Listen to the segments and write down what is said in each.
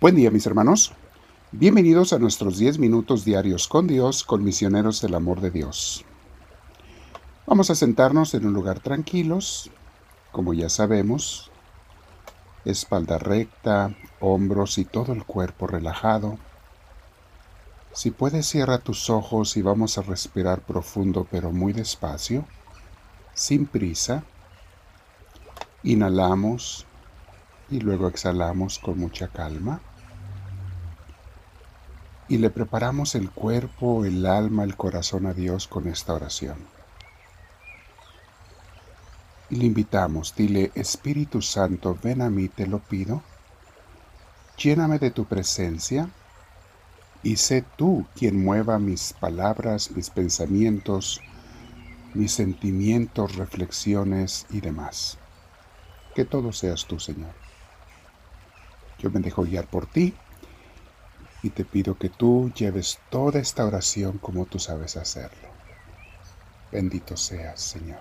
Buen día mis hermanos. Bienvenidos a nuestros 10 minutos diarios con Dios, con misioneros del amor de Dios. Vamos a sentarnos en un lugar tranquilos, como ya sabemos, espalda recta, hombros y todo el cuerpo relajado. Si puedes cierra tus ojos y vamos a respirar profundo pero muy despacio, sin prisa. Inhalamos y luego exhalamos con mucha calma y le preparamos el cuerpo, el alma, el corazón a Dios con esta oración. Y le invitamos, dile, Espíritu Santo, ven a mí, te lo pido, lléname de tu presencia y sé tú quien mueva mis palabras, mis pensamientos, mis sentimientos, reflexiones y demás. Que todo seas tú, Señor. Yo me dejo guiar por ti y te pido que tú lleves toda esta oración como tú sabes hacerlo. Bendito seas, Señor.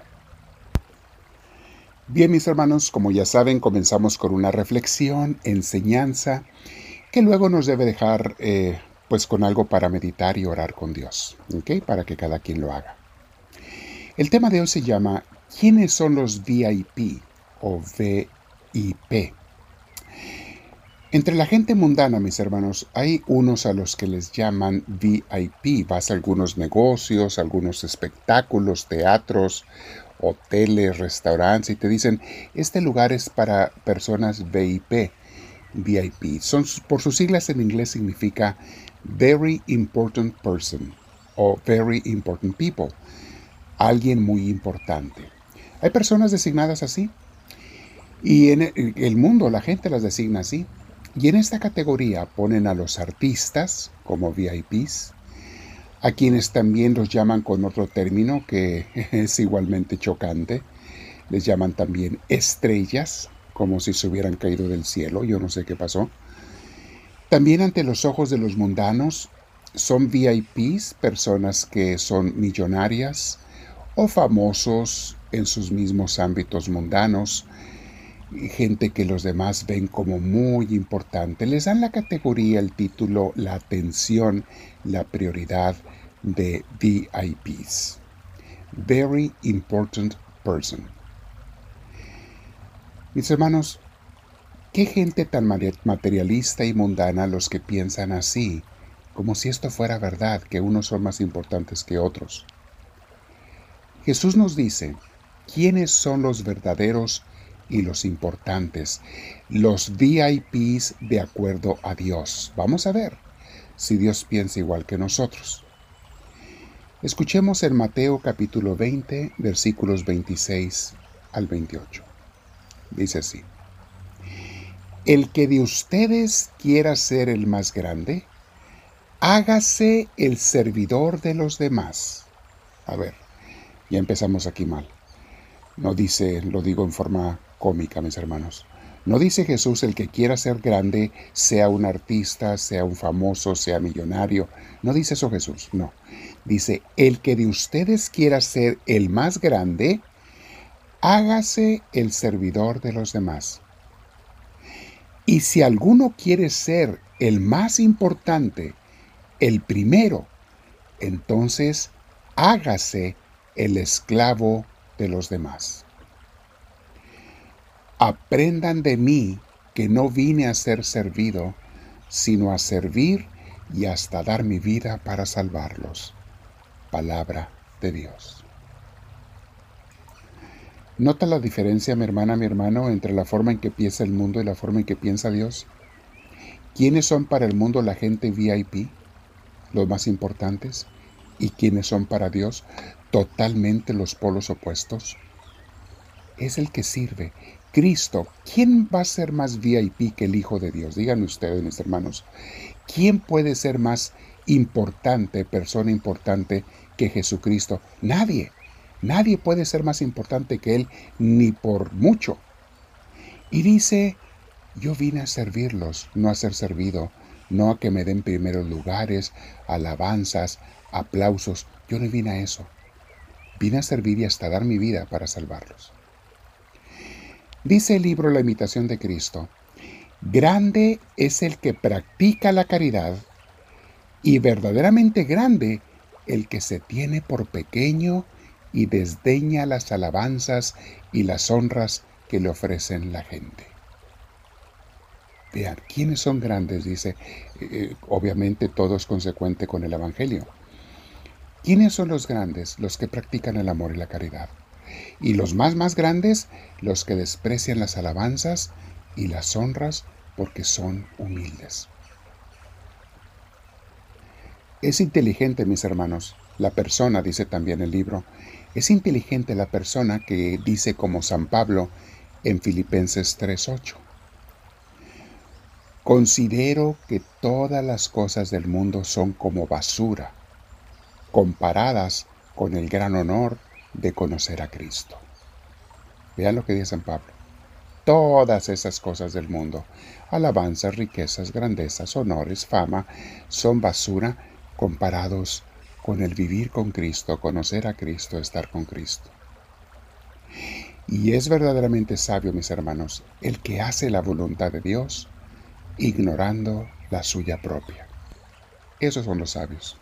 Bien, mis hermanos, como ya saben, comenzamos con una reflexión, enseñanza, que luego nos debe dejar eh, pues con algo para meditar y orar con Dios, ¿ok? Para que cada quien lo haga. El tema de hoy se llama ¿Quiénes son los VIP o VIP? Entre la gente mundana, mis hermanos, hay unos a los que les llaman VIP. Vas a algunos negocios, algunos espectáculos, teatros, hoteles, restaurantes y te dicen, este lugar es para personas VIP. VIP. Son, por sus siglas en inglés significa Very Important Person o Very Important People. Alguien muy importante. Hay personas designadas así. Y en el mundo la gente las designa así. Y en esta categoría ponen a los artistas como VIPs, a quienes también los llaman con otro término que es igualmente chocante, les llaman también estrellas, como si se hubieran caído del cielo, yo no sé qué pasó. También ante los ojos de los mundanos son VIPs, personas que son millonarias o famosos en sus mismos ámbitos mundanos, gente que los demás ven como muy importante, les dan la categoría, el título, la atención, la prioridad de VIPs. Very Important Person. Mis hermanos, qué gente tan materialista y mundana los que piensan así, como si esto fuera verdad, que unos son más importantes que otros. Jesús nos dice, ¿quiénes son los verdaderos y los importantes, los VIPs de acuerdo a Dios. Vamos a ver si Dios piensa igual que nosotros. Escuchemos en Mateo capítulo 20, versículos 26 al 28. Dice así. El que de ustedes quiera ser el más grande, hágase el servidor de los demás. A ver, ya empezamos aquí mal. No dice, lo digo en forma cómica, mis hermanos. No dice Jesús el que quiera ser grande, sea un artista, sea un famoso, sea millonario. No dice eso Jesús, no. Dice, el que de ustedes quiera ser el más grande, hágase el servidor de los demás. Y si alguno quiere ser el más importante, el primero, entonces hágase el esclavo de los demás. Aprendan de mí que no vine a ser servido, sino a servir y hasta dar mi vida para salvarlos. Palabra de Dios. ¿Nota la diferencia, mi hermana, mi hermano, entre la forma en que piensa el mundo y la forma en que piensa Dios? ¿Quiénes son para el mundo la gente VIP, los más importantes? ¿Y quiénes son para Dios totalmente los polos opuestos? Es el que sirve, Cristo, ¿quién va a ser más VIP que el Hijo de Dios? Díganme ustedes, mis hermanos. ¿Quién puede ser más importante, persona importante que Jesucristo? Nadie. Nadie puede ser más importante que Él, ni por mucho. Y dice, yo vine a servirlos, no a ser servido, no a que me den primeros lugares, alabanzas, aplausos. Yo no vine a eso. Vine a servir y hasta dar mi vida para salvarlos. Dice el libro La imitación de Cristo, Grande es el que practica la caridad y verdaderamente grande el que se tiene por pequeño y desdeña las alabanzas y las honras que le ofrecen la gente. Vean, ¿quiénes son grandes? Dice, eh, eh, obviamente todo es consecuente con el Evangelio. ¿Quiénes son los grandes? Los que practican el amor y la caridad. Y los más más grandes, los que desprecian las alabanzas y las honras porque son humildes. Es inteligente, mis hermanos, la persona, dice también el libro, es inteligente la persona que dice como San Pablo en Filipenses 3:8. Considero que todas las cosas del mundo son como basura, comparadas con el gran honor de conocer a Cristo. Vean lo que dice San Pablo. Todas esas cosas del mundo, alabanzas, riquezas, grandezas, honores, fama, son basura comparados con el vivir con Cristo, conocer a Cristo, estar con Cristo. Y es verdaderamente sabio, mis hermanos, el que hace la voluntad de Dios ignorando la suya propia. Esos son los sabios.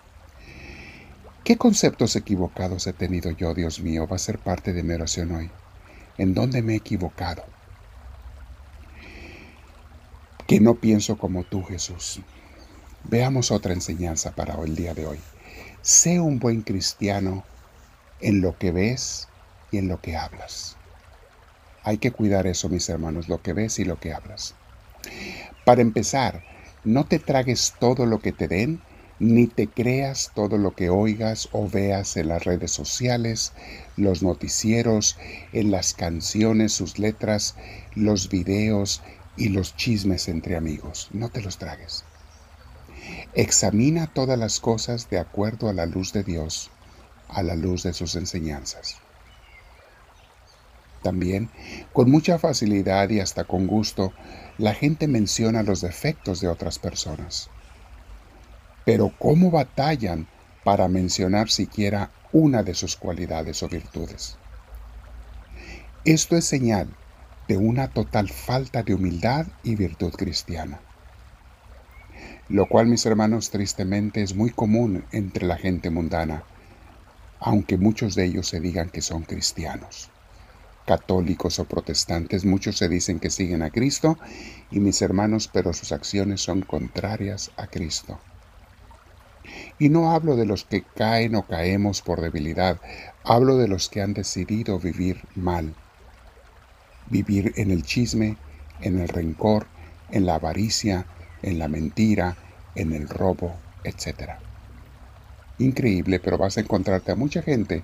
¿Qué conceptos equivocados he tenido yo, Dios mío? Va a ser parte de mi oración hoy. ¿En dónde me he equivocado? Que no pienso como tú, Jesús. Veamos otra enseñanza para el día de hoy. Sé un buen cristiano en lo que ves y en lo que hablas. Hay que cuidar eso, mis hermanos, lo que ves y lo que hablas. Para empezar, no te tragues todo lo que te den, ni te creas todo lo que oigas o veas en las redes sociales, los noticieros, en las canciones, sus letras, los videos y los chismes entre amigos. No te los tragues. Examina todas las cosas de acuerdo a la luz de Dios, a la luz de sus enseñanzas. También, con mucha facilidad y hasta con gusto, la gente menciona los defectos de otras personas. Pero ¿cómo batallan para mencionar siquiera una de sus cualidades o virtudes? Esto es señal de una total falta de humildad y virtud cristiana. Lo cual, mis hermanos, tristemente es muy común entre la gente mundana, aunque muchos de ellos se digan que son cristianos católicos o protestantes, muchos se dicen que siguen a Cristo y mis hermanos, pero sus acciones son contrarias a Cristo. Y no hablo de los que caen o caemos por debilidad, hablo de los que han decidido vivir mal, vivir en el chisme, en el rencor, en la avaricia, en la mentira, en el robo, etc. Increíble, pero vas a encontrarte a mucha gente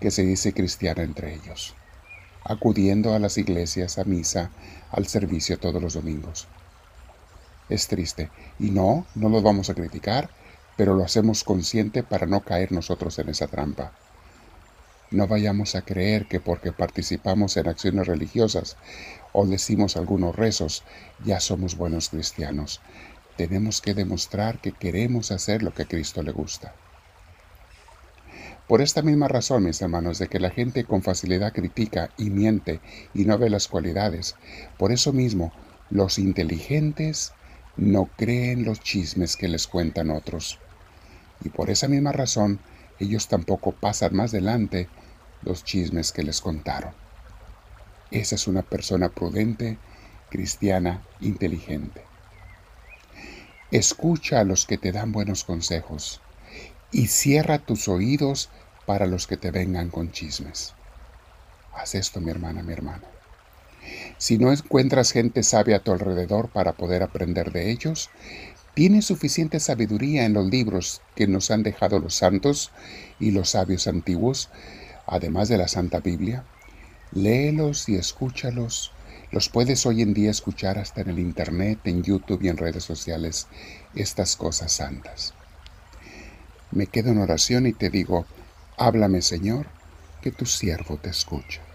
que se dice cristiana entre ellos acudiendo a las iglesias, a misa, al servicio todos los domingos. Es triste, y no, no lo vamos a criticar, pero lo hacemos consciente para no caer nosotros en esa trampa. No vayamos a creer que porque participamos en acciones religiosas o decimos algunos rezos, ya somos buenos cristianos. Tenemos que demostrar que queremos hacer lo que a Cristo le gusta. Por esta misma razón, mis hermanos, de que la gente con facilidad critica y miente y no ve las cualidades, por eso mismo los inteligentes no creen los chismes que les cuentan otros. Y por esa misma razón, ellos tampoco pasan más adelante los chismes que les contaron. Esa es una persona prudente, cristiana, inteligente. Escucha a los que te dan buenos consejos y cierra tus oídos para los que te vengan con chismes. Haz esto, mi hermana, mi hermano. Si no encuentras gente sabia a tu alrededor para poder aprender de ellos, tienes suficiente sabiduría en los libros que nos han dejado los santos y los sabios antiguos, además de la Santa Biblia. Léelos y escúchalos. Los puedes hoy en día escuchar hasta en el Internet, en YouTube y en redes sociales, estas cosas santas. Me quedo en oración y te digo, háblame Señor, que tu siervo te escucha.